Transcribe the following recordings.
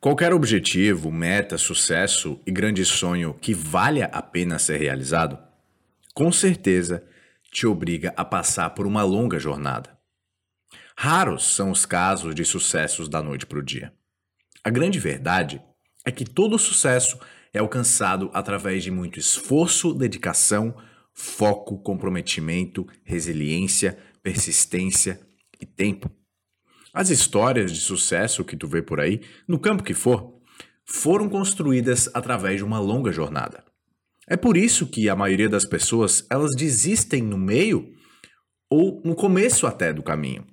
Qualquer objetivo, meta, sucesso e grande sonho que valha a pena ser realizado, com certeza te obriga a passar por uma longa jornada. Raros são os casos de sucessos da noite para o dia. A grande verdade é que todo sucesso é alcançado através de muito esforço, dedicação, foco, comprometimento, resiliência, persistência e tempo. As histórias de sucesso que tu vê por aí, no campo que for, foram construídas através de uma longa jornada. É por isso que a maioria das pessoas, elas desistem no meio ou no começo até do caminho.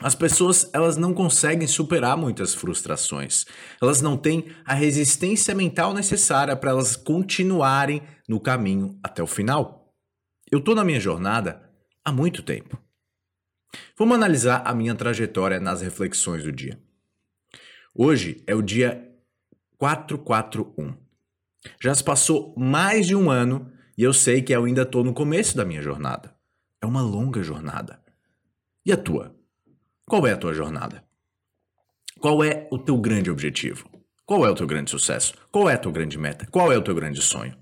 As pessoas, elas não conseguem superar muitas frustrações. Elas não têm a resistência mental necessária para elas continuarem no caminho até o final. Eu estou na minha jornada há muito tempo. Vamos analisar a minha trajetória nas reflexões do dia. Hoje é o dia 441. Já se passou mais de um ano e eu sei que eu ainda estou no começo da minha jornada. É uma longa jornada. E a tua? Qual é a tua jornada? Qual é o teu grande objetivo? Qual é o teu grande sucesso? Qual é a tua grande meta? Qual é o teu grande sonho?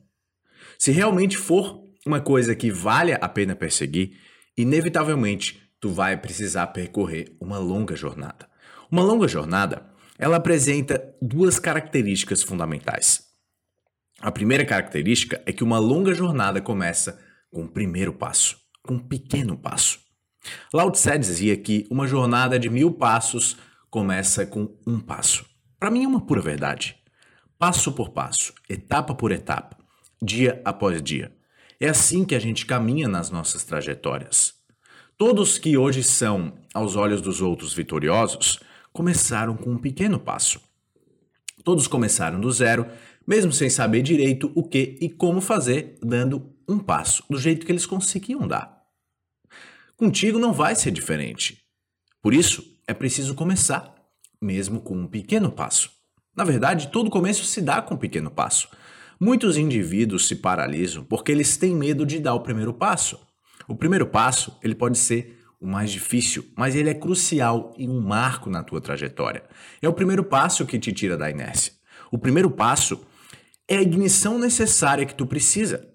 Se realmente for uma coisa que vale a pena perseguir, inevitavelmente tu vai precisar percorrer uma longa jornada. Uma longa jornada, ela apresenta duas características fundamentais. A primeira característica é que uma longa jornada começa com o primeiro passo, com um pequeno passo. Lao Tse dizia que uma jornada de mil passos começa com um passo. Para mim é uma pura verdade. Passo por passo, etapa por etapa, dia após dia. É assim que a gente caminha nas nossas trajetórias. Todos que hoje são, aos olhos dos outros, vitoriosos, começaram com um pequeno passo. Todos começaram do zero, mesmo sem saber direito o que e como fazer, dando um passo, do jeito que eles conseguiam dar. Contigo não vai ser diferente. Por isso, é preciso começar, mesmo com um pequeno passo. Na verdade, todo começo se dá com um pequeno passo. Muitos indivíduos se paralisam porque eles têm medo de dar o primeiro passo. O primeiro passo, ele pode ser o mais difícil, mas ele é crucial e um marco na tua trajetória. É o primeiro passo que te tira da inércia. O primeiro passo é a ignição necessária que tu precisa.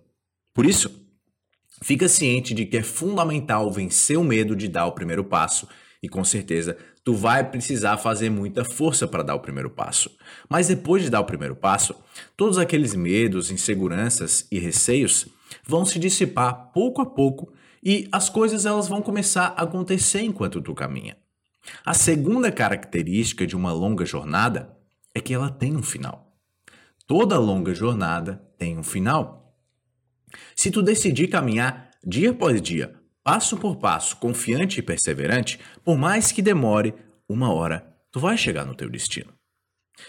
Por isso, fica ciente de que é fundamental vencer o medo de dar o primeiro passo e com certeza tu vai precisar fazer muita força para dar o primeiro passo. Mas depois de dar o primeiro passo, todos aqueles medos, inseguranças e receios vão se dissipar pouco a pouco e as coisas elas vão começar a acontecer enquanto tu caminha. A segunda característica de uma longa jornada é que ela tem um final. Toda longa jornada tem um final. Se tu decidir caminhar dia após dia, passo por passo, confiante e perseverante, por mais que demore uma hora, tu vai chegar no teu destino.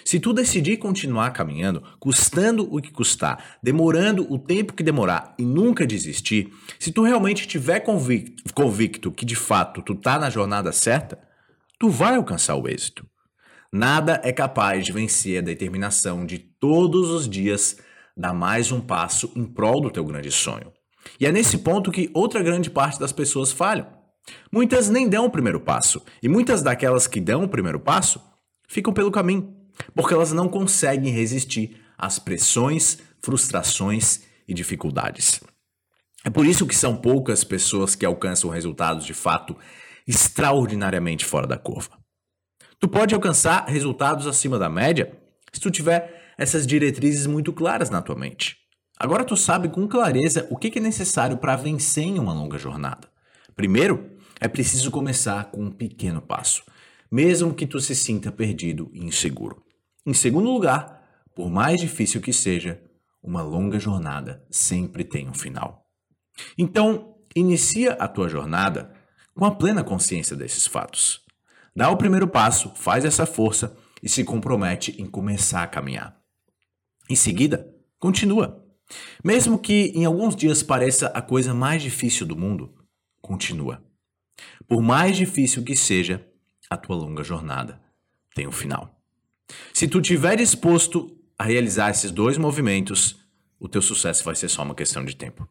Se tu decidir continuar caminhando, custando o que custar, demorando o tempo que demorar e nunca desistir, se tu realmente tiver convicto, convicto que de fato tu tá na jornada certa, tu vai alcançar o êxito. Nada é capaz de vencer a determinação de todos os dias dar mais um passo em prol do teu grande sonho. E é nesse ponto que outra grande parte das pessoas falham. Muitas nem dão o primeiro passo, e muitas daquelas que dão o primeiro passo ficam pelo caminho porque elas não conseguem resistir às pressões, frustrações e dificuldades. É por isso que são poucas pessoas que alcançam resultados de fato extraordinariamente fora da curva. Tu pode alcançar resultados acima da média se tu tiver essas diretrizes muito claras na tua mente. Agora tu sabe com clareza o que é necessário para vencer em uma longa jornada. Primeiro, é preciso começar com um pequeno passo, mesmo que tu se sinta perdido e inseguro. Em segundo lugar, por mais difícil que seja, uma longa jornada sempre tem um final. Então, inicia a tua jornada com a plena consciência desses fatos. Dá o primeiro passo, faz essa força e se compromete em começar a caminhar. Em seguida, continua. Mesmo que em alguns dias pareça a coisa mais difícil do mundo, continua. Por mais difícil que seja, a tua longa jornada tem um final. Se tu tiver disposto a realizar esses dois movimentos, o teu sucesso vai ser só uma questão de tempo.